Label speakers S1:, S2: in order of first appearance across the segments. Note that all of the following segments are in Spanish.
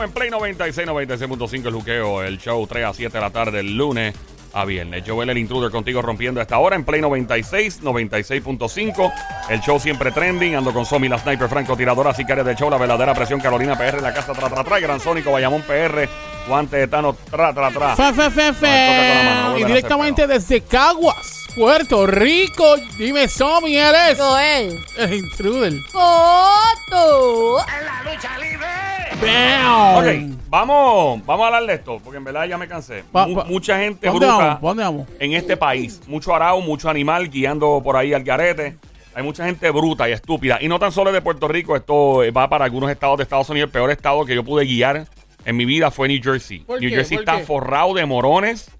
S1: Estamos en Play 96, 96.5 el juqueo, el show 3 a 7 de la tarde, el lunes a viernes. Joel el intruder contigo rompiendo esta hora en Play 96, 96.5. El show siempre trending. Ando con Somi, la sniper francotiradora, sicaria de show, la verdadera presión, Carolina PR, la casa tra tra tra, Gran Sónico, Bayamón PR, guante de Tano tra tra tra.
S2: Fe, fe, fe,
S1: No, mano,
S2: fe. Y directamente desde Caguas, Puerto Rico. Dime, Somi, eres
S3: Joel.
S2: el intruder.
S3: Foto.
S2: Bam.
S1: Ok, vamos, vamos a hablar de esto, porque en verdad ya me cansé.
S2: Pa-
S1: Mu-
S2: pa-
S1: mucha gente
S2: ¿Dónde
S1: bruta
S2: vamos? ¿Dónde vamos?
S1: en este país. Mucho arao, mucho animal guiando por ahí al garete. Hay mucha gente bruta y estúpida. Y no tan solo de Puerto Rico, esto eh, va para algunos estados de Estados Unidos. El peor estado que yo pude guiar en mi vida fue New Jersey.
S2: ¿Por
S1: New
S2: qué?
S1: Jersey
S2: ¿Por
S1: está
S2: qué?
S1: forrado de morones.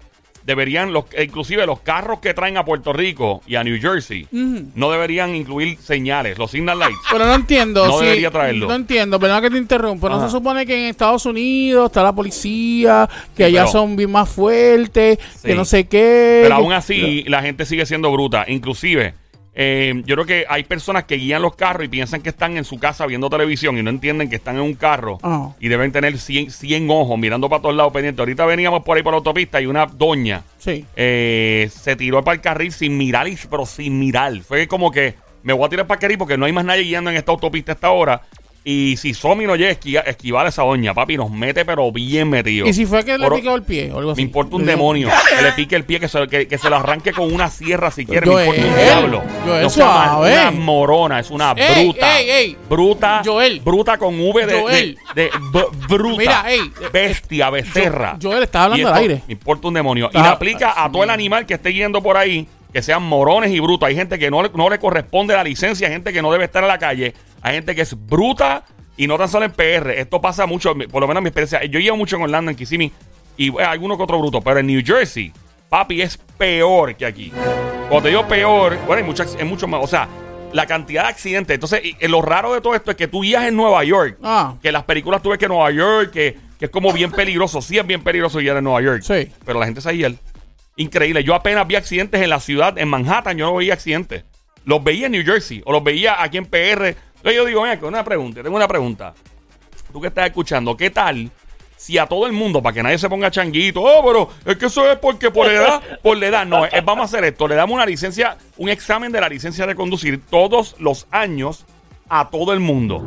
S1: Deberían, los, inclusive los carros que traen a Puerto Rico y a New Jersey, no deberían incluir señales, los signal lights.
S2: Pero no entiendo.
S1: No debería traerlo.
S2: No entiendo, perdón que te interrumpa. No se supone que en Estados Unidos está la policía, que
S1: Sí,
S2: allá
S1: pero-
S2: son bien más fuertes,
S1: Sí.
S2: que no sé qué.
S1: Pero aún así, la gente sigue siendo bruta. Inclusive, eh, yo creo que hay personas que guían los carros y piensan que están en su casa viendo televisión y no entienden que están en un carro
S2: Ah.
S1: y deben tener 100, 100 ojos mirando para todos lados pendientes. Ahorita veníamos por ahí por la autopista y una doña
S2: Sí.
S1: eh, se tiró para el carril sin mirar, y- pero sin mirar. Fue como que me voy a tirar para el carril porque no hay más nadie guiando en esta autopista a esta hora. Y si Somi no llega a esquiva- esquivar a esa doña, papi, nos mete pero bien metido.
S2: Y si fue que le
S1: Por-
S2: picó el pie o algo así.
S1: me importa un demonio. Que le pique el pie, que se, que, que se lo arranque con una sierra si quiere. Me importa un diablo.
S2: Joel,
S1: no sea mal-
S2: suave.
S1: una morona, es una
S2: Ey,
S1: bruta.
S2: ey, ey.
S1: Bruta.
S2: Joel.
S1: Bruta con V de.
S2: Joel.
S1: de, de- b- bruta.
S2: Mira, ey.
S1: Bestia, becerra.
S2: Jo- Joel, estás hablando
S1: Y
S2: al
S1: esto
S2: aire.
S1: Me importa un demonio. y le aplica a todo el animal que esté yendo por ahí, que sean morones y brutos. Hay gente que no, le- no le corresponde la licencia, hay gente que no debe estar en la calle, hay gente que es bruta y no tan solo en PR. Esto pasa mucho, por lo menos en mi experiencia. Yo llevo mucho en Orlando, en Kissimmee, y bueno, alguno que otro bruto, pero en New Jersey, papi, es peor que aquí. Cuando te digo peor, bueno, hay muchas, es mucho más, o sea, la cantidad de accidentes. Entonces, y- y lo raro de todo esto es que tú guías en Nueva York,
S2: Ah.
S1: que las películas tú ves que Nueva York, que, que es como bien peligroso, sí es bien peligroso guiar en Nueva York,
S2: Sí.
S1: pero la gente se guía. Increíble. Yo apenas vi accidentes en la ciudad, en Manhattan, yo no veía accidentes. Los veía en New Jersey o los veía aquí en PR. Yo digo, venga, una pregunta, tengo una pregunta. Tú que estás escuchando, ¿qué tal si a todo el mundo, para que nadie se ponga changuito, oh, pero es que eso es porque por edad, por la edad, no, vamos a hacer esto, le damos una licencia, un examen de la licencia de conducir todos los años a todo el mundo.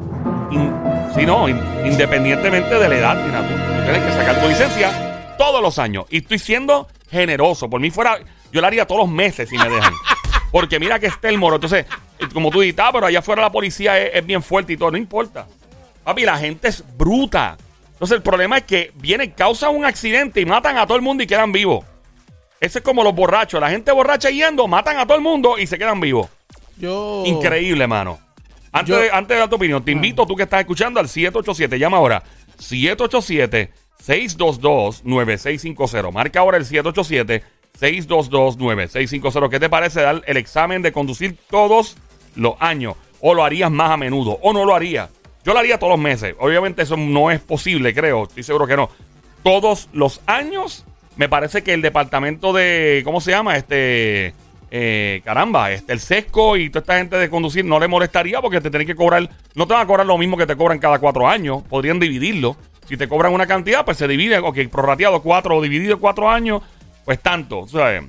S1: In- sí, no, in- independientemente de la edad, mira, tú, tú tienes que sacar tu licencia todos los años. Y estoy siendo generoso. Por mí fuera, yo la haría todos los meses si me dejan. Porque mira que esté el moro. Entonces, eh, como tú dices, ah, pero allá afuera la policía es, es bien fuerte y todo. No importa. Papi, la gente es bruta. Entonces, el problema es que vienen, causan un accidente y matan a todo el mundo y quedan vivos. Ese es como los borrachos. La gente borracha yendo, matan a todo el mundo y se quedan vivos.
S2: Yo.
S1: Increíble, mano. Antes,
S2: Yo-
S1: de, antes de dar tu opinión, te invito, tú que estás escuchando, al 787. Llama ahora. 787-622-9650. Marca ahora el 787-622-9650. ¿Qué te parece dar el examen de conducir todos los años? ¿O lo harías más a menudo? ¿O no lo harías? Yo lo haría todos los meses. Obviamente eso no es posible, creo. Estoy seguro que no. Todos los años, me parece que el departamento de. ¿Cómo se llama? Este. eh, caramba, este, el sesco y toda esta gente de conducir no le molestaría porque te tienen que cobrar. No te van a cobrar lo mismo que te cobran cada cuatro años. Podrían dividirlo. Si te cobran una cantidad, pues se divide. Ok, prorrateado cuatro o dividido cuatro años, pues tanto. Sea,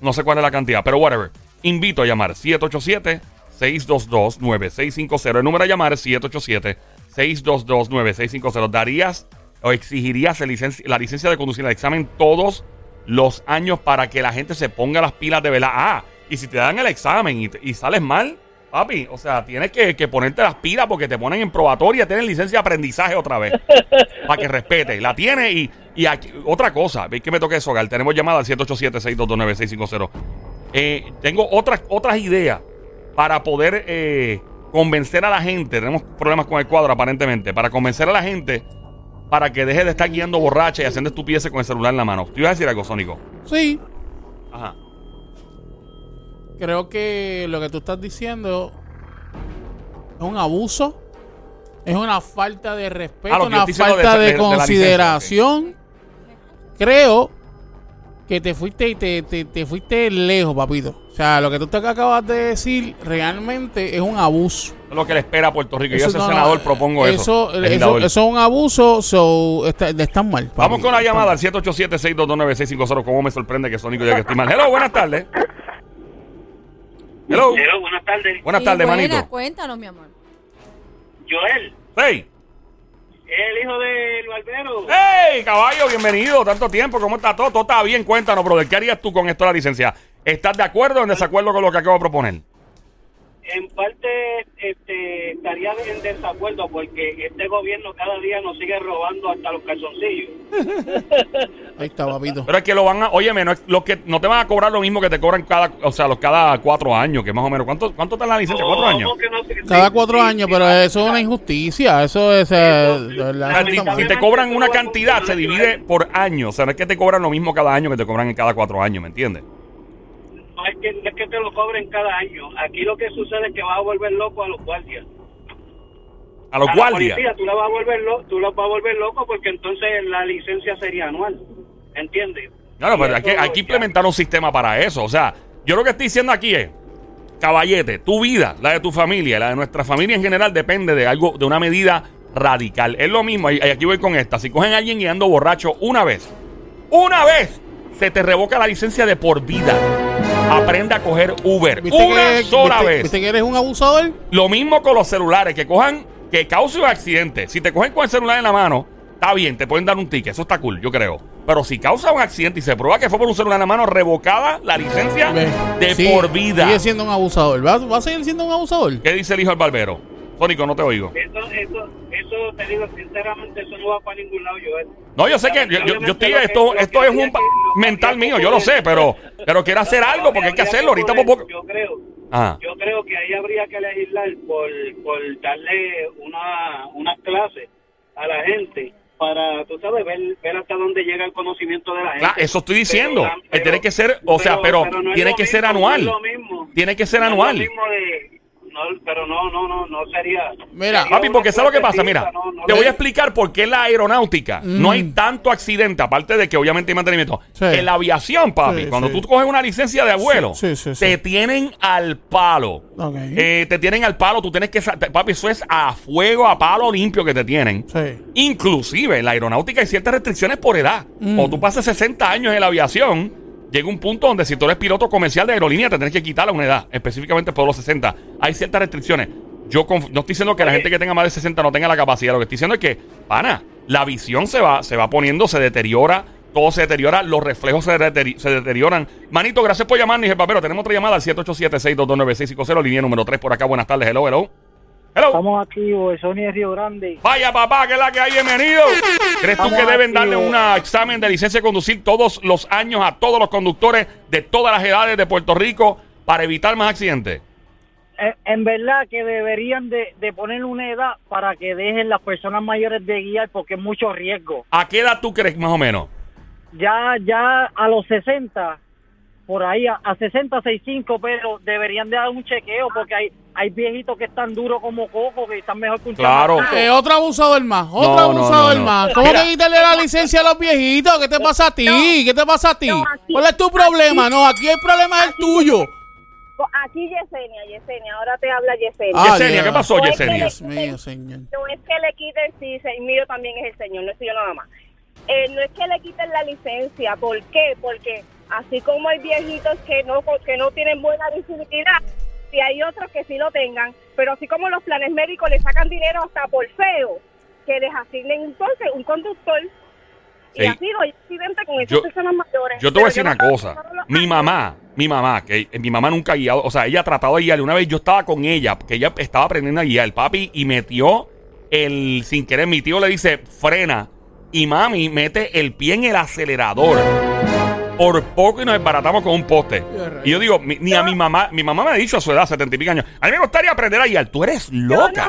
S1: no sé cuál es la cantidad, pero whatever. Invito a llamar 787-622-9650. El número a llamar es 787-622-9650. ¿Darías o exigirías la licencia de conducir el examen todos los años para que la gente se ponga las pilas de verdad? Ah, y si te dan el examen y, y sales mal, papi, o sea, tienes que, que ponerte las pilas porque te ponen en probatoria, tienes licencia de aprendizaje otra vez. para que respete. La tiene y, y aquí, otra cosa, veis que me toque eso, Gal. Tenemos llamada al 787-622-9650. Eh, tengo otras, otras ideas para poder eh, convencer a la gente. Tenemos problemas con el cuadro, aparentemente. Para convencer a la gente para que deje de estar guiando borracha y haciendo estupideces con el celular en la mano. ¿Tú ibas a decir algo, Sónico?
S2: Sí.
S1: Ajá.
S2: Creo que lo que tú estás diciendo es un abuso, es una falta de respeto,
S1: Ah, yo
S2: una falta
S1: de-
S2: de,
S1: de- de la licencia,
S2: consideración. Creo que te fuiste y te, te, te fuiste lejos, papito. O sea, lo que tú te acabas de decir realmente es un abuso.
S1: Es lo que le espera a Puerto Rico. Yo,
S2: Eso
S1: ese
S2: no,
S1: senador,
S2: no,
S1: propongo eso.
S2: Eso, eso, es un abuso, so, está, están mal. papi.
S1: Vamos con la llamada al 787-622-9650. ¿Cómo me sorprende que Sónico ya que estoy mal? Hello, buenas tardes. Hello.
S4: Hello, buenas tardes.
S1: Buenas tardes,
S3: buena,
S1: manito.
S3: Cuéntanos, mi amor.
S4: Joel,
S1: Hey.
S4: el hijo del barbero.
S1: ¡Hey, caballo! Bienvenido. Tanto tiempo. ¿Cómo está todo? Todo está bien. Cuéntanos, brother. ¿Qué harías tú con esto de la licencia? ¿Estás de acuerdo o en desacuerdo con lo que acabo de proponer?
S4: En parte este, estaría en desacuerdo porque este gobierno cada día nos sigue robando hasta los calzoncillos.
S2: Ahí está, papito.
S1: Pero es que lo van a... Óyeme, no, es, lo que, no te van a cobrar lo mismo que te cobran cada... O sea, los cada cuatro años, que más o menos... ¿Cuánto, cuánto está la licencia? ¿Cuatro
S4: ¿Cómo
S1: años?
S4: que no? Sí,
S2: Cada cuatro
S4: sí,
S2: años,
S4: sí,
S2: pero
S4: sí.
S2: eso es una injusticia. Eso es. eh,
S1: sea,
S2: eso
S1: si, te cobran una cantidad, se divide por año. O sea, no es que te cobran lo mismo cada año que te cobran en cada cuatro años, ¿me entiendes?
S4: No es que, no es que te lo cobren cada año. Aquí lo que sucede es que vas a volver loco a los guardias.
S1: A los
S4: a la
S1: guardias.
S4: policía, tú la vas a volver lo, tú la vas a volver loco porque entonces la licencia sería anual. ¿Entiendes?
S1: Claro,
S4: Y
S1: pero hay que, hay que implementar un sistema para eso. O sea, yo lo que estoy diciendo aquí es, caballete, tu vida, la de tu familia, la de nuestra familia en general depende de algo, de una medida radical. Es lo mismo, y y aquí voy con esta. Si cogen a alguien guiando borracho una vez, una vez, se te revoca la licencia de por vida. Aprende a coger Uber.
S2: ¿Viste
S1: Una
S2: que-
S1: sola
S2: viste-
S1: vez.
S2: ¿Viste que eres un abusador?
S1: Lo mismo con los celulares, que cojan, que cause un accidente. Si te cogen con el celular en la mano, está bien, te pueden dar un ticket, eso está cool, yo creo. Pero si causa un accidente y se prueba que fue por un celular en la mano, revocada la licencia de por vida.
S2: Sigue siendo un abusador. ¿Va, va a seguir siendo un abusador?
S1: ¿Qué dice el hijo del barbero? Sónico, no te oigo.
S4: Eso, eso, eso, te digo sinceramente, eso no va para ningún lado, Joel.
S1: No, yo sé que yo, yo- estoy, esto, esto es un mental mío, yo lo sé, pero, pero quiero hacer algo porque hay que hacerlo. Ahorita poco.
S4: Yo creo,
S1: Ah,
S4: yo creo que ahí habría que legislar por, por darle una, una clase a la gente para, tú sabes, ver, ver hasta dónde llega el conocimiento de la gente.
S1: Claro, eso estoy diciendo.
S4: Pero-
S1: Eh, tiene que ser, o sea, pero
S4: no
S1: tiene que ser
S4: mismo,
S1: anual.
S4: No mismo.
S1: Tiene que ser anual.
S4: Pero no, no, no, no sería.
S2: Mira,
S4: sería
S1: Papi, porque ¿sabes lo que pasa? Mira,
S4: no, no
S1: te
S4: le-
S1: voy a explicar por qué en la aeronáutica no hay
S2: Mm.
S1: tanto accidente, aparte de que obviamente hay mantenimiento.
S2: Sí.
S1: En la aviación, papi,
S2: Sí,
S1: cuando
S2: sí.
S1: tú coges una licencia de abuelo,
S2: Sí, sí, sí,
S1: te tienen al palo. Eh, te tienen al palo, tú tienes que... Papi, eso es a fuego, a palo limpio que te tienen.
S2: Sí.
S1: Inclusive en la aeronáutica hay ciertas restricciones por edad.
S2: Mm.
S1: Cuando tú pases 60 años en la aviación, llega un punto donde si tú eres piloto comercial de aerolínea te tienes que quitar a una edad, específicamente por los 60. Hay ciertas restricciones. Yo no estoy diciendo que la gente que tenga más de 60 no tenga la capacidad. Lo que estoy diciendo es que, pana, la visión se va, se va poniendo, se deteriora, todo se deteriora, los reflejos se, deteri- se deterioran. Manito, gracias por llamarnos, el papero. Tenemos otra llamada al 787-622-9650, línea número 3 por acá. Buenas tardes, hello, hello. Hello.
S5: Estamos activos, Sony de Río Grande.
S1: Vaya papá, que es la que hay, bienvenido. ¿Crees tú que deben
S5: activo.
S1: darle un examen de licencia de conducir todos los años a todos los conductores de todas las edades de Puerto Rico para evitar más accidentes?
S5: En, en verdad que deberían de, de poner una edad para que dejen las personas mayores de guiar porque es mucho riesgo.
S1: ¿A qué edad tú crees más o menos?
S5: Ya ya a los 60, por ahí a, a 60, 65, pero deberían de dar un chequeo porque hay hay viejitos que están duros como coco, que están mejor que un
S1: Claro.
S2: Eh, otro abusador más, otro
S1: No,
S2: abusador
S1: no, no.
S2: más. ¿Cómo
S1: Mira.
S2: que quitarle la licencia a los viejitos? ¿Qué te pasa a ti? ¿Qué te pasa a ti?
S6: no, aquí-
S2: ¿Cuál es tu problema? No, aquí el problema es el tuyo.
S6: Aquí Yesenia, Yesenia, ahora te habla Yesenia.
S2: Ah,
S1: Yesenia. ¿qué pasó,
S6: No es que
S1: Yesenia?
S2: Dios mío, señor.
S6: No es que le quiten, sí, el mío también es el señor, no soy yo nada más. Eh, no es que le quiten la licencia, ¿por qué? Porque así como hay viejitos que no que no tienen buena visibilidad, y hay otros que sí lo tengan, pero así como los planes médicos le sacan dinero hasta por feo, que les asignen entonces un conductor. Y así no hay accidentes con esas
S1: Yo-
S6: personas mayores.
S1: Yo te voy a decir una cosa. Mi mamá, mi mamá, que mi mamá nunca ha guiado, o sea, ella ha tratado de guiarle. Una vez yo estaba con ella, que ella estaba aprendiendo a guiar, el papi, y metió el, sin querer, mi tío le dice, frena, y mami mete el pie en el acelerador. Por poco y nos desbaratamos con un poste. Y yo digo, mi- ni a mi mamá, mi mamá me ha dicho a su edad, setenta y pico años, a mí me gustaría aprender a guiar. Tú eres
S6: Yo no
S1: loca.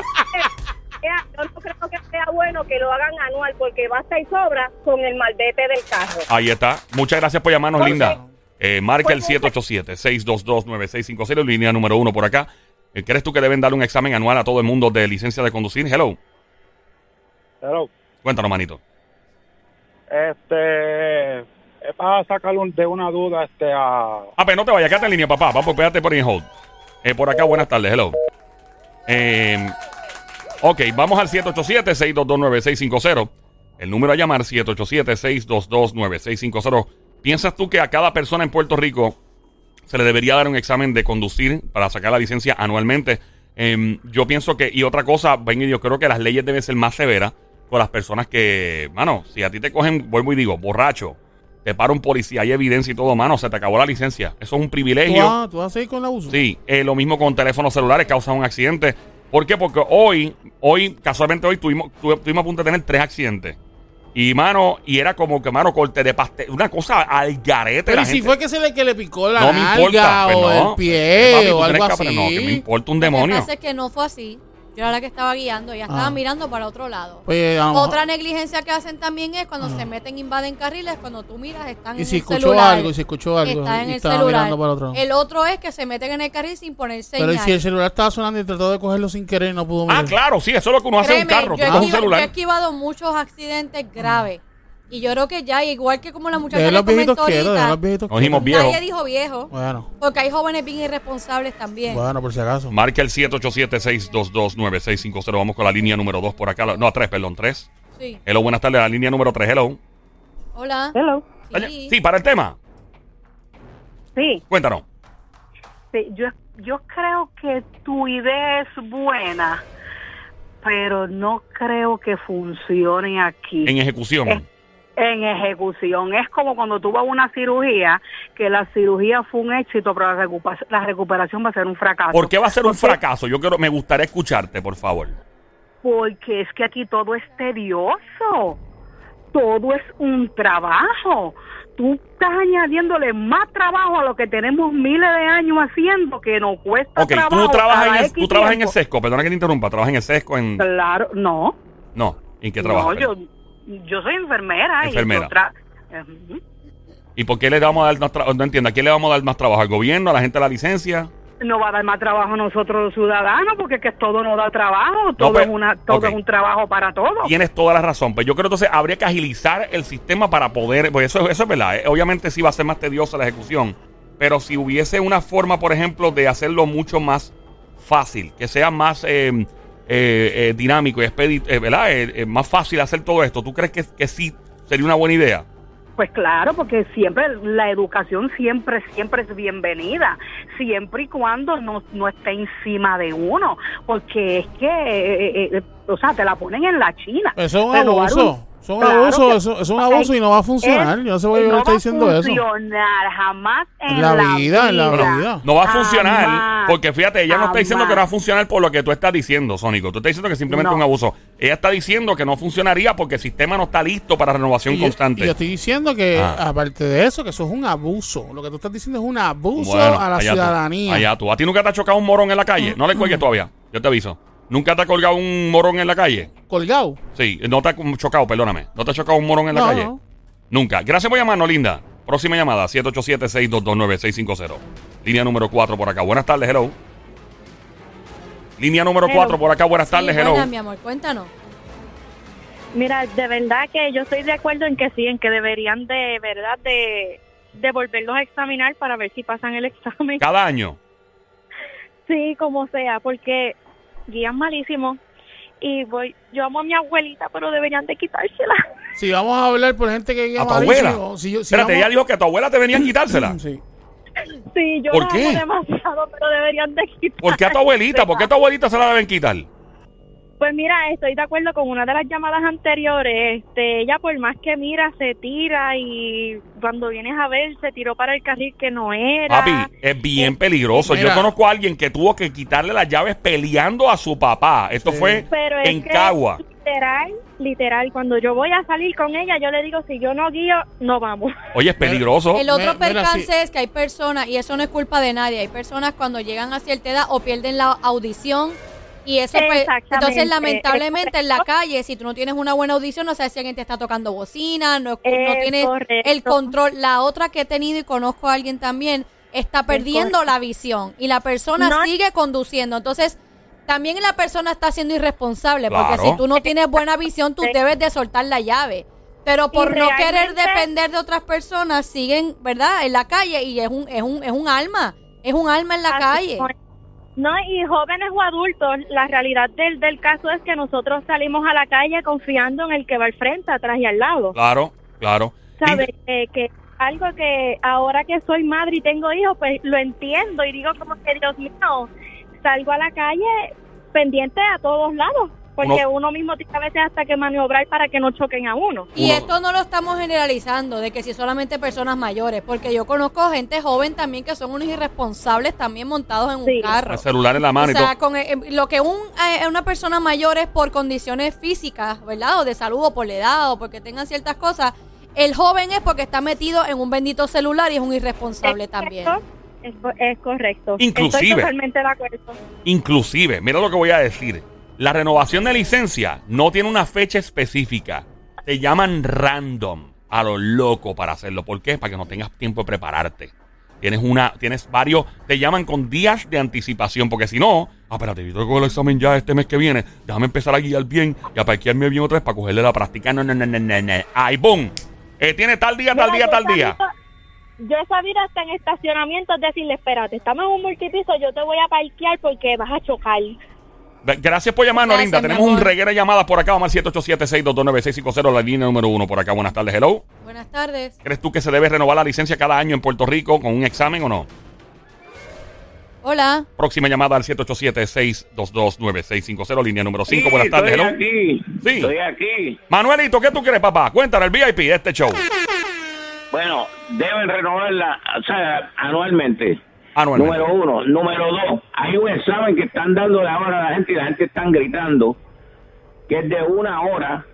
S6: sea- yo no creo que sea bueno que lo hagan anual porque basta y sobra con el maldete del carro.
S1: Ahí está. Muchas gracias por llamarnos, linda. Eh, marca el
S6: Porque-
S1: 787-622-9650, línea número uno por acá. Eh, ¿Crees tú que deben darle un examen anual a todo el mundo de licencia de conducir? Hello.
S5: Pero,
S1: Cuéntanos, manito.
S5: este,
S7: es para sacar un- de una duda este a...
S1: Ah, pero no te vayas, quédate en línea, papá. Vamos, pégate por ahí en hold. Eh, por acá, buenas tardes, hello. Eh, ok, vamos al 787-622-9650. El número a llamar, 787-622-9650. ¿Piensas tú que a cada persona en Puerto Rico se le debería dar un examen de conducir para sacar la licencia anualmente? Eh, yo pienso que, y otra cosa, ven, yo creo que las leyes deben ser más severas con las personas que, mano, si a ti te cogen, vuelvo y digo, borracho, te para un policía, hay evidencia y todo, mano, se te acabó la licencia. Eso es un
S2: ¿Tú
S1: privilegio.
S2: vas, tú vas a seguir con el abuso?
S1: Sí, eh, lo mismo con teléfonos celulares, causan un accidente. ¿Por qué? Porque hoy, hoy, casualmente hoy tuvimos, estuvimos a punto de tener tres accidentes. Y, mano, y era como que, mano, corte de pastel, una cosa al garete.
S2: Pero
S1: la
S2: ¿y si
S1: gente-
S2: fue que se le, que le picó la
S1: no me importa. pues
S2: o
S1: no.
S2: el pie
S1: Papi,
S2: o algo
S1: que
S2: así?
S1: aprender. No, que me importa un
S3: Lo que
S1: demonio.
S3: pasa es que no fue así. Yo era la que estaba guiando, ella estaba
S2: Ah.
S3: mirando para otro lado.
S2: Pues, mejor-
S3: Otra negligencia que hacen también es cuando se meten, invaden carriles, cuando tú miras, están
S2: Ah. Y
S3: en
S2: si
S3: el
S2: escuchó
S3: celular.
S2: algo, y si escuchó algo,
S3: Está en
S2: y
S3: el
S2: estaba
S3: celular.
S2: mirando para otro.
S3: El otro es que se meten en el carril sin poner señal.
S2: Pero ¿y si el celular estaba sonando y trató de cogerlo sin querer y no pudo
S1: Ah,
S2: mirar?
S1: claro, sí, eso es lo que uno hace en un
S3: Créeme,
S1: carro.
S3: Yo,
S1: coges un
S3: esquiva- yo he
S1: celular.
S3: esquivado muchos accidentes graves. Y yo creo que ya, igual que como la muchacha le
S2: los viejitos
S3: comentó
S2: dejen los
S3: ahorita,
S2: viejitos
S3: nadie dijo viejo.
S2: Bueno,
S3: Porque hay jóvenes bien irresponsables también.
S2: bueno, por si acaso.
S1: Marca el 787-622-9650. Vamos con la línea número 2 por acá. No, a 3, perdón, 3.
S3: Sí.
S1: Hello, buenas tardes. La línea número 3, hello.
S3: Hola.
S6: Hello.
S3: Sí.
S1: Sí, para el tema.
S6: Sí,
S1: Cuéntanos.
S6: sí, yo, yo creo que tu idea es buena, pero no creo que funcione aquí.
S1: En ejecución.
S6: En ejecución. Es como cuando tú vas a una cirugía, que la cirugía fue un éxito, pero la, recuperación va a ser un fracaso.
S1: ¿Por qué va a ser un fracaso? Yo quiero, me gustaría escucharte, por favor.
S6: Porque es que aquí todo es tedioso. Todo es un trabajo. Tú estás añadiéndole más trabajo a lo que tenemos miles de años haciendo, que nos cuesta
S1: Ok,
S6: trabajo.
S1: tú trabajas, en el, tú trabajas en el sesco. Perdona que te interrumpa. Trabajas en el sesco. En...
S6: Claro, no.
S1: No, ¿en qué trabajas?
S6: No, yo, yo soy enfermera.
S1: Enfermera.
S6: Y, tra- Ujú.
S1: ¿Y por qué le vamos a dar más trabajo? No entiendo. ¿A quién le vamos a dar más trabajo? ¿Al gobierno? ¿A la gente la licencia?
S6: no va a dar más trabajo a nosotros los ciudadanos, porque es que todo nos da trabajo. Todo,
S1: pues,
S6: es, una, todo es un trabajo para todos.
S1: Tienes toda la razón. Pero yo creo entonces habría que agilizar el sistema para poder. Pues eso, eso es verdad. eh. Obviamente sí va a ser más tediosa la ejecución. Pero si hubiese una forma, por ejemplo, de hacerlo mucho más fácil, que sea más eh, eh, eh, dinámico y expedi- eh, ¿verdad? Eh, eh, más fácil hacer todo esto, ¿tú crees que, que sí sería una buena idea?
S6: Pues claro, porque siempre la educación siempre, siempre es bienvenida, siempre y cuando no, no esté encima de uno, porque es que, eh, eh, eh, o sea, te la ponen en la China.
S2: Eso es un abuso. Un
S6: Claro
S2: abuso,
S6: que-
S2: eso, eso es un abuso y no va a funcionar.
S6: Es-
S2: Yo no sé por qué
S6: no
S2: está
S6: va
S2: diciendo
S6: a
S2: eso.
S6: funcionar jamás en,
S2: En la vida, en la vida.
S1: No va a funcionar, porque fíjate, ella no está diciendo que no va a funcionar por lo que tú estás diciendo, Sónico. Tú estás diciendo que simplemente es
S6: No.
S1: un abuso. Ella está diciendo que no funcionaría porque el sistema no está listo para renovación
S2: Y
S1: constante.
S2: Y yo estoy diciendo que,
S1: Ah.
S2: aparte de eso, que eso es un abuso. Lo que tú estás diciendo es un abuso
S1: Bueno,
S2: a la
S1: allá tú,
S2: ciudadanía.
S1: allá tú. ¿A ti nunca te ha chocado un morón en la calle? No le cuelgues todavía. Yo te aviso. ¿Nunca te ha colgado un morón en la calle?
S2: Colgado.
S1: Sí, no te ha chocado, perdóname. ¿No te ha chocado un morón en la
S2: No,
S1: calle?
S2: no.
S1: Nunca. Gracias por llamarnos, linda. Próxima llamada, 787-622-9650. Línea número 4 por acá. Buenas tardes, hello. Línea número
S6: Hello.
S1: 4 por acá. Buenas
S3: Sí,
S1: tardes, hello.
S3: buenas, mi amor, cuéntanos.
S8: Mira, de verdad que yo estoy de acuerdo en que sí, en que deberían de verdad de, de volverlos a examinar para ver si pasan el examen.
S1: Cada año.
S8: Sí, como sea, porque guían malísimo. Y voy, yo amo a mi abuelita, pero deberían de quitársela.
S2: Si vamos a hablar por gente que guía
S1: ¿A tu
S2: malísimo,
S1: abuela?
S2: Si yo, si
S1: Espérate,
S2: vamos-
S1: ella dijo que a tu abuela te venía a quitársela.
S2: Sí.
S8: Sí, yo
S1: ¿Por
S8: la
S1: qué?
S8: amo demasiado, pero deberían de quitársela.
S1: ¿Por qué a tu abuelita? ¿Por qué a tu abuelita se la deben quitar?
S8: Pues mira, estoy de acuerdo con una de las llamadas anteriores. Este, ella por más que mira, se tira y cuando vienes a ver, se tiró para el carril que no era.
S1: Papi, es bien peligroso. Yo conozco a alguien que tuvo que quitarle las llaves peleando a su papá. Esto
S2: Sí.
S1: fue
S8: Pero es
S1: en
S8: que
S1: Cagua.
S8: Literal, literal, cuando yo voy a salir con ella, yo le digo, si yo no guío, no vamos.
S1: Oye, es peligroso.
S3: El otro
S2: Mira, mira,
S3: percance
S2: sí.
S3: es que hay personas, y eso no es culpa de nadie, hay personas cuando llegan a cierta edad o pierden la audición y eso pues, entonces lamentablemente en la calle, si tú no tienes una buena audición, no sabes si alguien te está tocando bocina, no, no
S8: Es
S3: tienes
S8: correcto.
S3: el control. La otra que he tenido y conozco a alguien también, está perdiendo
S8: correcto.
S3: la visión y la persona
S8: No-
S3: sigue conduciendo. Entonces, también la persona está siendo irresponsable, porque si tú no tienes buena visión, tú debes de soltar la llave. Pero por no querer depender de otras personas, siguen, ¿verdad? En la calle y es un, es un, es un alma. Es un alma en la calle.
S8: es. No, y jóvenes o adultos, la realidad del, del caso es que nosotros salimos a la calle confiando en el que va al frente, atrás y al lado.
S1: Claro, claro.
S8: ¿Sabes? Eh, que algo que ahora que soy madre y tengo hijos, pues lo entiendo y digo como que Dios mío, salgo a la calle pendiente a todos lados, porque
S1: Uno-
S8: uno, mismo tiene a veces hasta que maniobrar para que no choquen a uno.
S3: Y
S1: Uno-
S3: esto no lo estamos generalizando de que si solamente personas mayores, porque yo conozco gente joven también que son unos irresponsables también montados en un carro.
S1: El celular en la mano
S3: O
S1: y todo.
S3: sea, con eh, lo que un, eh, una persona mayor es por condiciones físicas, ¿verdad? O de salud o por la edad o porque tengan ciertas cosas. El joven es porque está metido en un bendito celular y es un irresponsable
S8: ¿Es
S3: también.
S8: Es, es correcto.
S1: Inclusive.
S8: Estoy totalmente de acuerdo.
S1: Inclusive, mira lo que voy a decir. La renovación de licencia no tiene una fecha específica. Te llaman random a lo loco para hacerlo. ¿Por qué? Para que no tengas tiempo de prepararte. Tienes una, tienes varios, te llaman con días de anticipación, porque si no, ah, espérate, yo tengo el examen ya este mes que viene, déjame empezar a guiar bien y a parquearme bien otra vez para cogerle la práctica. No, no, no, no, no, no. Ay, boom. Eh, tiene tal día, tal
S8: Mira,
S1: día, tal día.
S8: Yo he sabido hasta en estacionamientos decirle, espérate, estamos en un multipiso, yo te voy a parquear porque vas a chocar.
S1: Gracias por llamarnos,
S3: Gracias,
S1: Linda. Tenemos un reguero de llamadas por acá. Vamos al 787-622-9650, la línea número uno por acá. Buenas tardes, hello.
S3: Buenas tardes.
S1: ¿Crees tú que se debe renovar la licencia cada año en Puerto Rico con un examen o no?
S3: Hola.
S1: Próxima llamada al 787-622-9650, línea número 5. Buenas tardes,
S4: estoy
S1: hello.
S4: aquí.
S1: Sí.
S4: Estoy aquí.
S1: Manuelito, ¿qué tú crees, papá? Cuéntanos el VIP de este show.
S4: Bueno, deben renovarla, o sea, anualmente.
S1: Anualmente.
S4: Número uno. Número dos, hay un examen que están dando de ahora a la gente y la gente están gritando que es de una hora,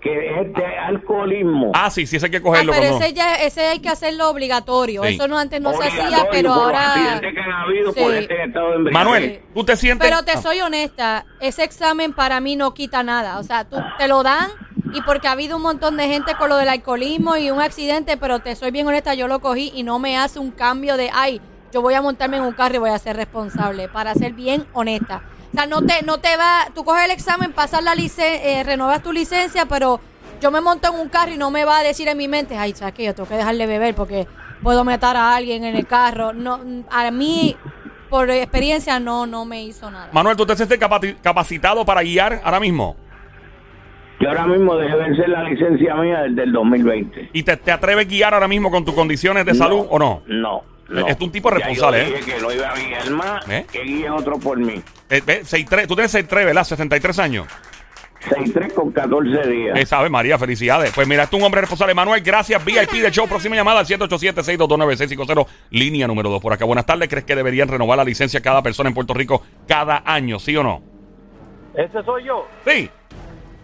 S4: que es de alcoholismo.
S1: Ah, sí, sí, ese hay que
S3: Ah,
S1: cogerlo.
S3: pero
S1: cuando-
S3: ese, ya, ese hay que hacerlo obligatorio.
S1: Sí.
S3: Eso no antes no se hacía, pero
S4: por
S3: ahora...
S4: que han habido por
S3: Sí.
S4: este estado de embriaguez.
S1: Manuel, ¿tú te sientes...?
S3: Pero te
S1: Ah,
S3: soy honesta, ese examen para mí no quita nada. O sea, tú te lo dan y porque ha habido un montón de gente con lo del alcoholismo y un accidente, pero te soy bien honesta, yo lo cogí y no me hace un cambio de, ay, yo voy a montarme en un carro y voy a ser responsable, para ser bien honesta. O sea, no te, no te va, tú coges el examen, pasas la licencia, renuevas tu licencia, pero yo me monto en un carro y no me va a decir en mi mente, ay, sabes yo tengo que dejarle beber porque puedo matar a alguien en el carro. No, a mí, por experiencia, no, no me hizo nada.
S1: Manuel, ¿tú te sientes capacitado para guiar ahora mismo?
S4: Yo ahora mismo dejé vencer la licencia mía desde el 2020.
S1: ¿Y te, te atreves a guiar ahora mismo con tus condiciones de salud o no?
S4: No, no.
S1: Es un tipo responsable,
S4: Ya yo
S1: ¿eh?
S4: dije que no iba a guiar más,
S1: ¿Eh?
S4: que guíe otro por mí.
S1: Eh, ve, 6'3", tú tienes 6'3", ¿verdad? 63 años.
S4: 6-3 con 14 días.
S1: Eh, sabe, María, felicidades. Pues mira, tú un hombre responsable. Manuel, gracias. VIP de show. Próxima llamada al 787-622-9650. Línea número 2 por acá. Buenas tardes. ¿Crees que deberían renovar la licencia cada persona en Puerto Rico cada año? ¿Sí o no?
S9: Ese soy yo.
S1: Sí.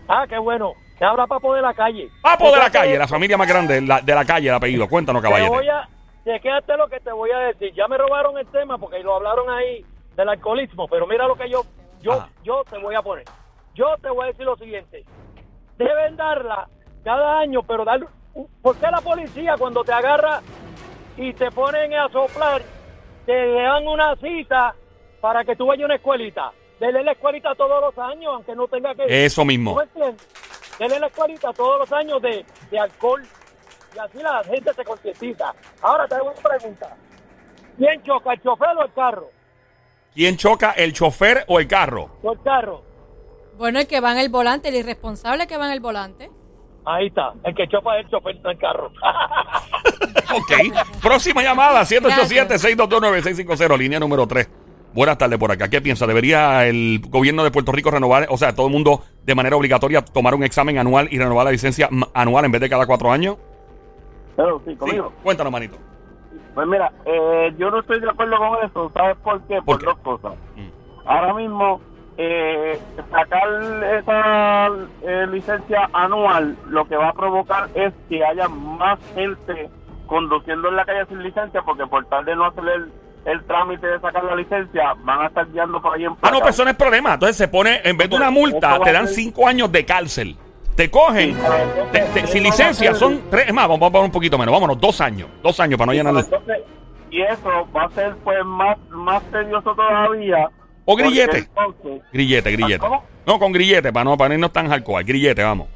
S9: Ah, qué bueno. Que abra Papo de la calle.
S1: Papo de la calle, la familia más grande la- de la calle, el apellido. Cuéntanos,
S9: Te voy a... Chequéate lo que te voy a decir. Ya me robaron el tema porque lo hablaron ahí del alcoholismo, pero mira lo que yo yo
S1: Ajá.
S9: yo te voy a poner. Yo te voy a decir lo siguiente. Deben darla cada año, pero dar ¿Por qué la policía cuando te agarra y te ponen a soplar te dan una cita para que tú vayas a una escuelita? Dele la escuelita todos los años, aunque no tenga que
S1: Eso mismo.
S9: Denle la escuelita todos los años de, de alcohol y así la gente se concientiza. Ahora te hago una pregunta. ¿Quién choca, el chofer o el carro?
S1: ¿Quién choca, el chofer o el carro?
S9: O el carro.
S3: Bueno, el que va en el volante, el irresponsable que va en el volante.
S9: Ahí está. El que choca es el chofer, no el carro.
S1: Ok. Próxima llamada, 787-622-9650, línea número 3. Buenas tardes por acá. ¿Qué piensa? ¿Debería el gobierno de Puerto Rico renovar, o sea, todo el mundo de manera obligatoria tomar un examen anual y renovar la licencia anual en vez de cada cuatro años?
S10: Pero sí.
S1: Cuéntanos, manito.
S10: Pues mira, eh, yo no estoy de acuerdo con eso. ¿Sabes por qué?
S1: ¿Por
S10: Por,
S1: qué?
S10: dos cosas.
S1: Mm.
S10: Ahora mismo, eh, sacar esa eh, licencia anual lo que va a provocar es que haya más gente conduciendo en la calle sin licencia, porque por tal de no hacer el, el trámite de sacar la licencia, van a estar guiando por ahí en
S1: Ah, no, pero eso no es problema. Entonces se pone, en vez de una multa, te dan cinco años de cárcel. Te cogen, te- te- sin licencia, son tres, es más, vamos a poner un poquito menos, vámonos, dos años, dos años para no llenar
S10: entonces, y eso va a ser pues más, más tedioso todavía.
S1: O grillete.
S10: entonces-
S1: Grillete, grillete.
S10: ¿Cómo?
S1: No, con grillete, para no, para no irnos tan hardcore. Grillete, vamos.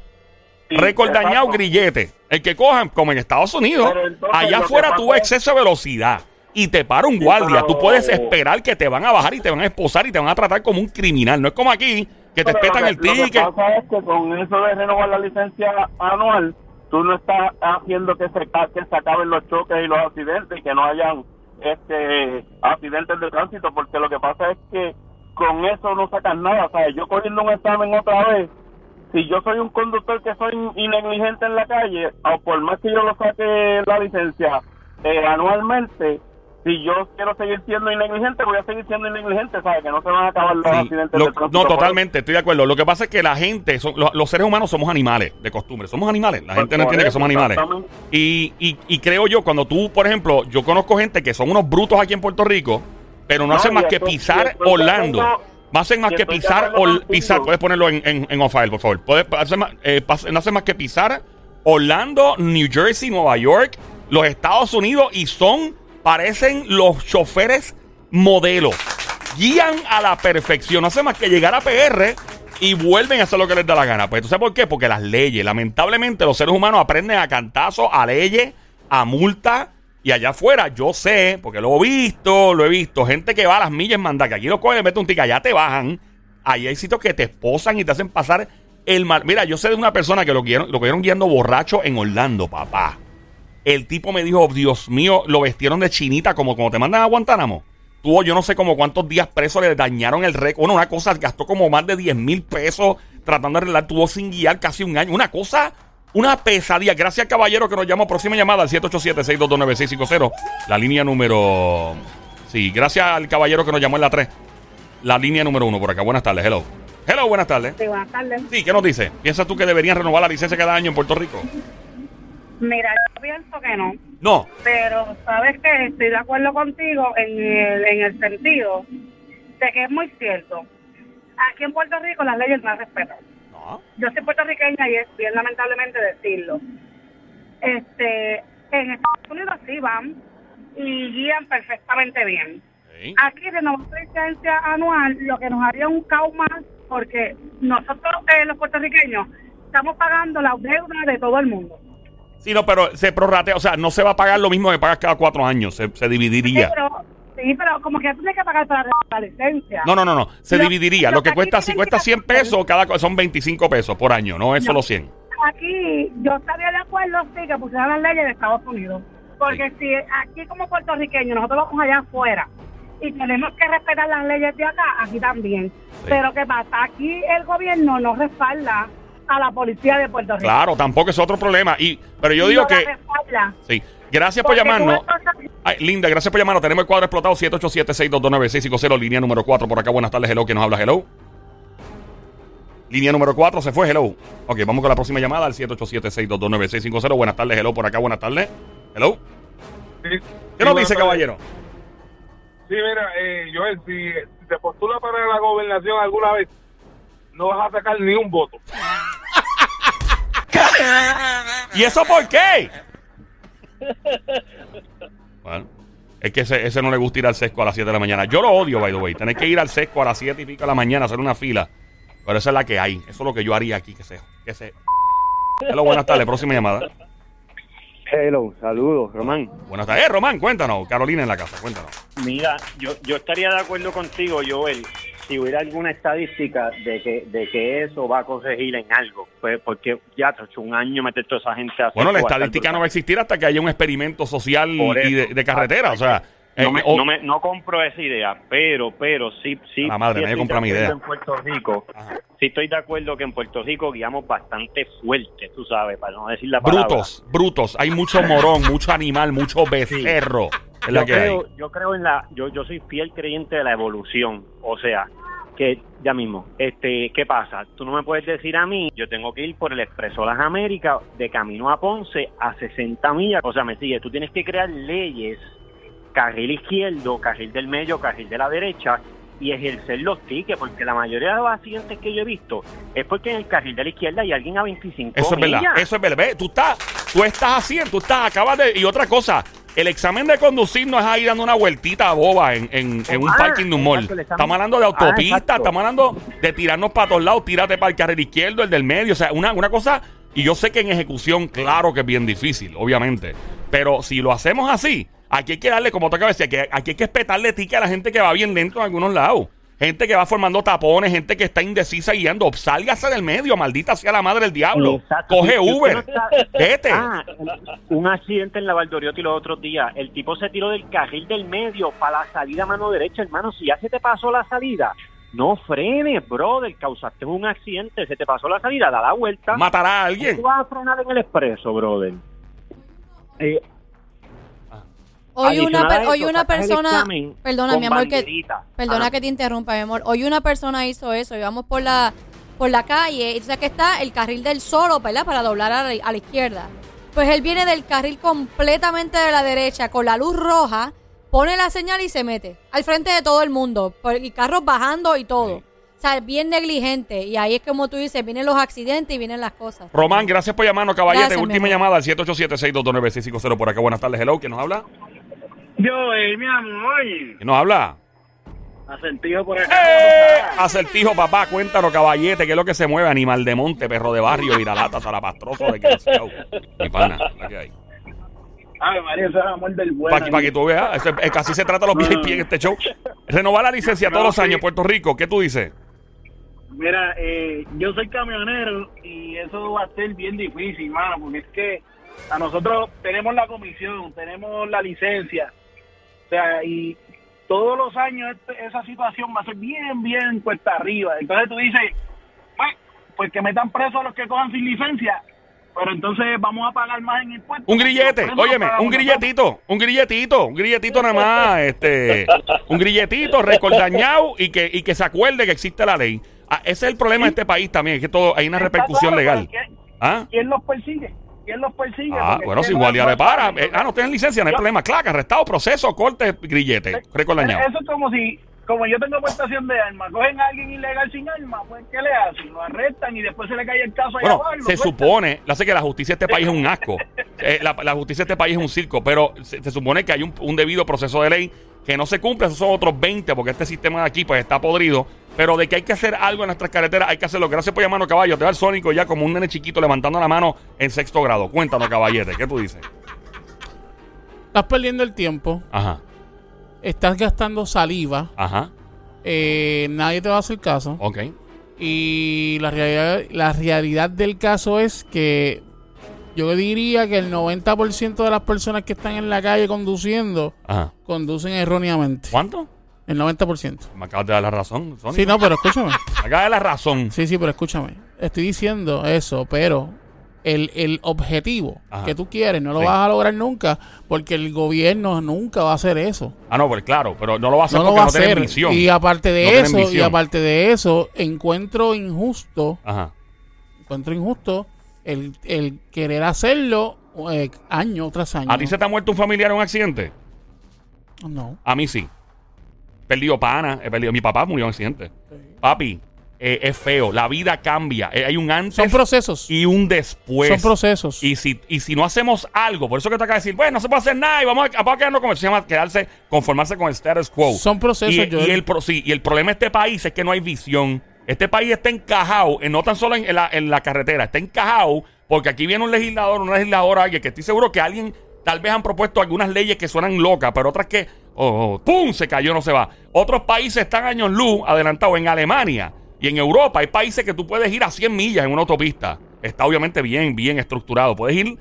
S10: Sí,
S1: récord dañado, grillete. El que cojan, como en Estados Unidos,
S10: entonces
S1: allá afuera tuvo
S10: es-
S1: exceso de velocidad y te para un guardia. Tú puedes esperar que te van a bajar y te van a esposar y te van a tratar como un criminal. No es como aquí, que te espetan el
S10: que- Lo
S1: ticket.
S10: que pasa es que con eso de renovar la licencia anual, tú no estás haciendo que se, que se acaben los choques y los accidentes y que no hayan este accidentes de tránsito, porque lo que pasa es que con eso no sacas nada. O sea, yo cogiendo un examen otra vez, si yo soy un conductor que soy negligente en la calle, o por más que yo lo saque la licencia eh, anualmente, si yo quiero seguir siendo negligente, voy a seguir siendo negligente, ¿sabes? Que no se van a acabar los
S1: Sí,
S10: accidentes
S1: lo- no, totalmente, estoy de acuerdo. Lo que pasa es que la gente, son- lo- los seres humanos somos animales, de costumbre. Somos animales. La gente no entiende que somos animales. Y, y, y creo yo, cuando tú, por ejemplo, yo conozco gente que son unos brutos aquí en Puerto Rico, pero no,
S10: No,
S1: hacen más que pisar Orlando. No hacen más que pisar, pisar. Puedes ponerlo en, en, en off-file, por favor. Puedes, más, eh, no hacen más que pisar Orlando, New Jersey, Nueva York, los Estados Unidos y son, parecen los choferes modelos. Guían a la perfección. No hacen más que llegar a PR y vuelven a hacer lo que les da la gana. Pues, ¿tú sabes por qué? Porque las leyes, lamentablemente, los seres humanos aprenden a cantazos, a leyes, a multa. Y allá afuera, yo sé, porque lo he visto, lo he visto, gente que va a las millas manda que aquí lo cogen, mete un ticket, allá te bajan. Ahí hay sitios que te esposan y te hacen pasar el mal. Mira, yo sé de una persona que lo guiaron, lo cogieron guiando borracho en Orlando, papá. El tipo me dijo, Dios mío, lo vestieron de chinita como como te mandan a Guantánamo. Tuvo yo no sé como cuántos días preso, le dañaron el récord. Bueno, una cosa, gastó como más de 10 mil pesos tratando de arreglar. Tuvo sin guiar casi un año. Una cosa, una pesadilla. Gracias, caballero, que nos llamó. Próxima llamada al 787-622-9650. La línea número... Sí, gracias al caballero que nos llamó en la 3. La línea número 1 por acá. Buenas tardes, hello. Hello, buenas tardes.
S11: Sí, buenas tardes.
S1: Sí, ¿qué nos dice? ¿Piensas tú que deberían renovar la licencia cada año en Puerto Rico?
S11: Mira, yo pienso que no,
S1: No.
S11: pero sabes que estoy de acuerdo contigo en el, en el sentido de que es muy cierto. Aquí en Puerto Rico las leyes no las respetan.
S1: No.
S11: Yo soy puertorriqueña y es bien lamentablemente decirlo. Este, en Estados Unidos sí van y guían perfectamente bien.
S1: Sí.
S11: Aquí renovar la licencia anual lo que nos haría un caos más porque nosotros eh, los puertorriqueños estamos pagando la deuda de todo el mundo.
S1: Sí, no, pero se prorratea, o sea, no se va a pagar lo mismo que pagas cada cuatro años, se, se dividiría.
S11: Pero, sí, pero como que tú tienes que pagar para la licencia.
S1: No, no, no, no, se dividiría.
S11: lo
S1: que cuesta, si cuesta
S11: que
S1: 100
S11: hacer-
S1: pesos, cada son 25 pesos por año, no es
S11: No.
S1: solo 100.
S11: Aquí yo estaría de acuerdo, sí, que pusieran las leyes de Estados Unidos. Porque si aquí como puertorriqueños nosotros vamos allá afuera y tenemos que respetar las leyes de acá, aquí también. Pero ¿qué pasa? Aquí el gobierno no respalda a la policía de Puerto Rico.
S1: Claro, tampoco es otro problema. Y, pero yo digo que, sí, gracias por llamarnos. Ay, Linda, gracias por llamarnos. Tenemos el cuadro explotado 787-622-9650, línea número 4 por acá. Buenas tardes, hello, que nos habla, hello. Línea número 4 se fue, hello. Ok, vamos con la próxima llamada al 787-622-9650. Buenas tardes, hello, por acá, buenas tardes. Hello.
S12: Sí,
S1: ¿Qué
S12: sí,
S1: nos dice,
S12: tardes.
S1: caballero?
S12: Sí, mira, eh, Joel, si, si te postulas para la gobernación alguna vez, no vas a sacar ni un voto.
S1: ¿Y eso por qué? Bueno, es que ese, ese no le gusta ir al sesco a las 7 de la mañana. Yo lo odio, by the way. Tener que ir al sesco a las 7 y pico de la mañana, hacer una fila. Pero esa es la que hay. Eso es lo que yo haría aquí, que se. Que se... Hello, buenas tardes. Próxima llamada.
S13: Hello, saludos, Román.
S1: Buenas tardes. Eh, Román, cuéntanos. Carolina en la casa, cuéntanos.
S13: Mira, yo, yo estaría de acuerdo contigo, Joel, si hubiera alguna estadística de que, de que eso va a corregir en algo. Pues porque ya, hecho un año meter toda esa gente a
S1: Bueno, la estadística no va a existir hasta que haya un experimento social y de, de carretera. O sea,
S13: No,
S1: eh,
S13: me, no, me- no compro esa idea, pero, pero sí, sí.
S1: La madre,
S13: sí de
S1: mi idea.
S13: En Puerto Rico, sí estoy de acuerdo que en Puerto Rico guiamos bastante fuerte, tú sabes, para no decir la palabra.
S1: brutos, brutos. Hay mucho morón, mucho animal, mucho becerro. Es
S13: yo
S1: que hay.
S13: creo, yo creo en la, yo, yo soy fiel creyente de la evolución, o sea, que ya mismo, este, ¿qué pasa? Tú no me puedes decir a mí, yo tengo que ir por el Expreso Las Américas de camino a Ponce a 60 millas, o sea, me sigue, tú tienes que crear leyes, carril izquierdo, carril del medio, carril de la derecha y ejercer los tickets, porque la mayoría de los accidentes que yo he visto es porque en el carril de la izquierda hay alguien a 25
S1: Eso es verdad, eso es verdad. Ve, Tú estás, tú estás haciendo, tú estás, acabas de. Y otra cosa, el examen de conducir no es ahí dando una vueltita boba en, en- en un
S13: Ah,
S1: parking de un mall.
S13: exacto,
S1: Estamos hablando de
S13: Ah,
S1: autopista, estamos hablando de tirarnos para todos lados, tírate para el carril izquierdo, el del medio. O sea, una, una cosa Y yo sé que en ejecución, claro que es bien difícil, obviamente. Pero si lo hacemos así, aquí hay que darle, como te acabo de decir, que aquí hay que espetarle tique a la gente que va bien lento en algunos lados. Gente que va formando tapones, gente que está indecisa guiando. Sálgase del medio, maldita sea la madre del diablo.
S13: Exacto.
S1: Coge Uber. Vete.
S13: Ah, un accidente en la Valdoriotti los otros días. El tipo se tiró del carril del medio para la salida a mano derecha, hermano. Si ya se te pasó la salida, no frenes, brother. Causaste un accidente, se te pasó la salida, da la vuelta.
S1: Matará a alguien.
S13: ¿Cómo tú vas a frenar en el expreso, brother? Eh,
S3: Hoy una, per-
S13: eso,
S3: hoy una persona, perdona mi amor que perdona que te interrumpa, mi amor. Hoy una persona hizo eso, íbamos por la por la calle, y tú sabes que está el carril del solo, ¿verdad? Para doblar a la, a la izquierda. Pues él viene del carril completamente de la derecha con la luz roja, pone la señal y se mete al frente de todo el mundo, y carros bajando y todo. O sea, bien negligente. Y ahí es como tú dices, vienen los accidentes y vienen las cosas.
S1: Román, gracias por llamarnos, caballete.
S3: Gracias,
S1: Última llamada al 787-622-9650 por acá. Buenas tardes, hello. ¿Quién nos habla?
S4: Yo, eh, mi amor,
S1: ¿Quién nos habla?
S4: asentido por acá.
S1: ¡Eh! Acertijo, papá, cuéntanos, caballete, ¿qué es lo que se mueve? Animal de monte, perro de barrio, viralata, zarapastroso, desgraciado. Mi pana, la que hay.
S4: Ay, María, eso es amor del bueno.
S1: Para que tú veas, eso es- casi se trata los VIP en este show. Renovar la licencia todos
S4: No,
S1: los
S4: sí.
S1: años, Puerto Rico, ¿qué tú dices?
S4: Mira, eh, yo soy camionero y eso va a ser bien difícil, mano, porque es que a nosotros tenemos la comisión, tenemos la licencia, o sea, y todos los años este- esa situación va a ser bien, bien cuesta arriba. Entonces tú dices, pues, pues que metan presos a los que cojan sin licencia, pero entonces vamos a pagar más en impuestos.
S1: Un grillete, óyeme, un grilletito, un grilletito, un grilletito nada más, este, un grilletito recordañado y que, y que se acuerde que existe la ley. Ah, ese es el problema de este país también, es que todo, hay una
S4: Está
S1: repercusión
S4: claro,
S1: legal.
S4: ¿quién-
S1: ¿Ah?
S4: ¿Quién los persigue? ¿Quién los persigue?
S1: Ah, bueno, si igual ya
S4: no
S1: le para.
S4: es
S1: Eh, ah, no tienes licencia, no hay
S4: Yo-
S1: problema. Claro, arrestado, proceso, corte, grillete, récord dañado.
S4: Eso es como si, como yo tengo portación de armas, cogen a alguien ilegal sin armas, pues ¿qué le hacen? Lo arrestan y después se le cae el caso allá
S1: Bueno,
S4: abajo. lo
S1: se supone, lo hace que la justicia de este país es un asco. Eh, la, la justicia de este país es un circo, pero se, se supone que hay un, un debido proceso de ley que no se cumple, esos son otros 20, porque este sistema de aquí pues está podrido. Pero de que hay que hacer algo en nuestras carreteras, hay que hacerlo. Gracias por llamarnos, caballo. Te va el Sónico ya como un nene chiquito levantando la mano en sexto grado. Cuéntanos, caballete, ¿qué tú dices?
S2: Estás perdiendo el tiempo,
S1: Ajá,
S2: estás gastando saliva,
S1: ajá,
S2: eh, nadie te va a hacer caso.
S1: ok.
S2: Y la realidad, la realidad del caso es que yo diría que el 90% de las personas que están en la calle conduciendo
S1: Ajá.
S2: conducen erróneamente.
S1: ¿Cuánto?
S2: El 90%.
S1: Me acabas de dar la razón, Sónico.
S2: Sí, no, pero escúchame.
S1: Me acabas de dar la razón.
S2: Sí, sí, pero escúchame. Estoy diciendo eso, pero el, el objetivo
S1: Ajá.
S2: que tú quieres no lo
S1: Sí.
S2: vas a lograr nunca porque el gobierno nunca va a hacer eso.
S1: Ah, no, pues claro, pero no lo va a hacer
S2: No lo
S1: porque
S2: va a
S1: no tiene
S2: hacer.
S1: visión.
S2: Y aparte
S1: No
S2: de
S1: tienen
S2: eso, y aparte de eso, encuentro injusto,
S1: Ajá.
S2: encuentro injusto el, el querer hacerlo eh, año tras año.
S1: ¿A ti se te ha muerto un familiar en un accidente?
S2: No.
S1: A mí sí. Perdido pana, he perdido. Mi papá murió en un accidente. Papi, eh, es feo. La vida cambia. Eh, hay un antes
S2: Son procesos.
S1: y un después.
S2: Son procesos.
S1: Y si, y si no hacemos algo, por eso que te acabo de decir, bueno, no se puede hacer nada y vamos a, vamos a quedarnos como se llama, quedarse, conformarse con el status quo.
S2: Son procesos,
S1: Y,
S2: Joel.
S1: y el, pro- sí, y el problema de este país es que no hay visión. Este país está encajado, en, no tan solo en, en la, en la carretera, está encajado porque aquí viene un legislador, una legisladora, alguien que estoy seguro que alguien tal vez han propuesto algunas leyes que suenan locas, pero otras que, oh, oh, ¡pum! se cayó, no se va. Otros países están años luz adelantados. En Alemania y en Europa hay países que tú puedes ir a 100 millas en una autopista. Está obviamente bien, bien estructurado. Puedes ir,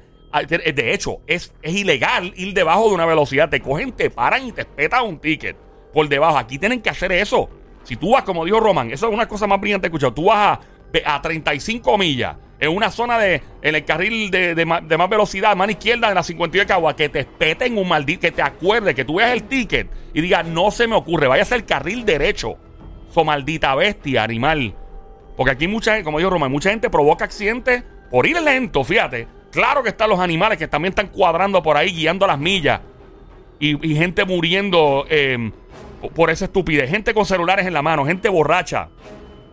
S1: de hecho, es, es ilegal ir debajo de una velocidad. Te cogen, te paran y te espetan un ticket por debajo. Aquí tienen que hacer eso. Si tú vas, como dijo Roman, eso es una cosa más brillante escuchado. Tú vas a, a 35 millas en una zona de, en el carril de, de de más velocidad, mano izquierda, en la 52 de Cagua, que te espeten un maldito, que te acuerde, que tú veas el ticket y digas, no se me ocurre, vaya el carril derecho. So maldita bestia, animal. Porque aquí mucha gente, como dijo Roman, mucha gente provoca accidentes por ir lento, fíjate. Claro que están los animales que también están cuadrando por ahí, guiando las millas. Y, gente muriendo eh, por esa estupidez. Gente con celulares en la mano, gente borracha.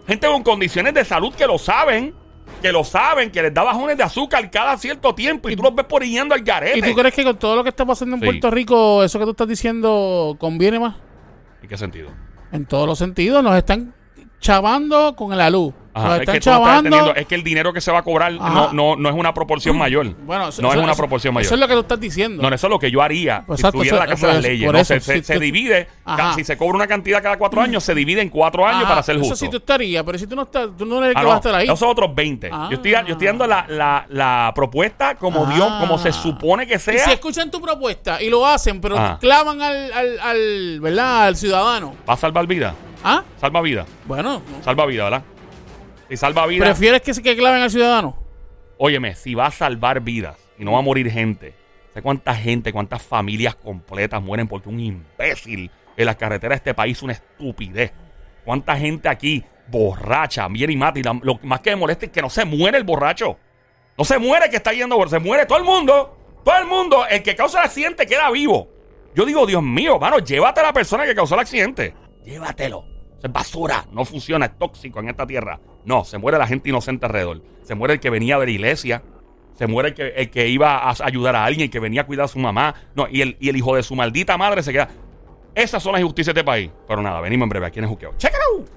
S1: Gente con condiciones de salud que lo saben. Que lo saben, que les da bajones de azúcar cada cierto tiempo. Y tú los ves por yendo al garete.
S2: ¿Y tú crees que con todo lo que está pasando en
S1: Sí.
S2: Puerto Rico, eso que tú estás diciendo conviene más?
S1: ¿En qué sentido?
S2: En todos los sentidos. Nos están chavando con la luz.
S1: Ajá, es,
S2: están
S1: que tú no estás
S2: chavando.
S1: entendiendo, es que el dinero que se va a cobrar
S2: Ajá.
S1: no, no, no es una proporción mayor.
S2: Bueno, eso-
S1: no es
S2: eso-
S1: una
S2: eso-
S1: proporción mayor.
S2: Eso es lo que tú estás diciendo.
S1: No, eso es lo que yo haría
S2: Pues
S1: si
S2: exacto,
S1: estuviera en la
S2: eso-
S1: casa de las
S2: eso-
S1: leyes.
S2: por
S1: ¿no?
S2: eso,
S1: se, se-
S2: si
S1: se
S2: tú-
S1: divide,
S2: Ajá.
S1: si se cobra una cantidad cada cuatro años, se divide en cuatro años
S2: Ajá,
S1: para ser
S2: Eso
S1: justo.
S2: sí tú estarías, pero si tú no estás, tú no eres el
S1: Ah,
S2: que
S1: no,
S2: va a estar ahí.
S1: esos otros 20.
S2: Ah.
S1: Yo, estoy, yo estoy dando la, la, la propuesta como Dios, como se supone que
S2: Y
S1: sea.
S2: si escuchan tu propuesta y lo hacen, pero
S1: Ajá.
S2: clavan al, al, al, ¿verdad? al ciudadano.
S1: Va a salvar vida.
S2: ¿Ah?
S1: Salva vida.
S2: Bueno,
S1: Salva vida, ¿verdad? Si salva vida.
S2: ¿prefieres que se que claven al ciudadano?
S1: Óyeme, si va a salvar vidas y no va a morir gente, ¿sé cuánta gente, cuántas familias completas mueren porque un imbécil en las carreteras de este país es una estupidez? ¿Cuánta gente aquí borracha viene y mata? Y la- lo más que me molesta es que no se muere el borracho. No se muere el que está yendo, se muere todo el mundo. Todo el mundo, el que causa el accidente queda vivo. Yo digo, Dios mío, mano, llévate a la persona que causó el accidente. Llévatelo. Es basura. No funciona, es tóxico en esta tierra. No, se muere la gente inocente alrededor. Se muere el que venía de la iglesia. Se muere el que, el que iba a ayudar a alguien, que venía a cuidar a su mamá. No, y el, y el hijo de su maldita madre se queda. Esas son las injusticias de este país. Pero nada, venimos en breve aquí en el Juqueo. ¡Check it out!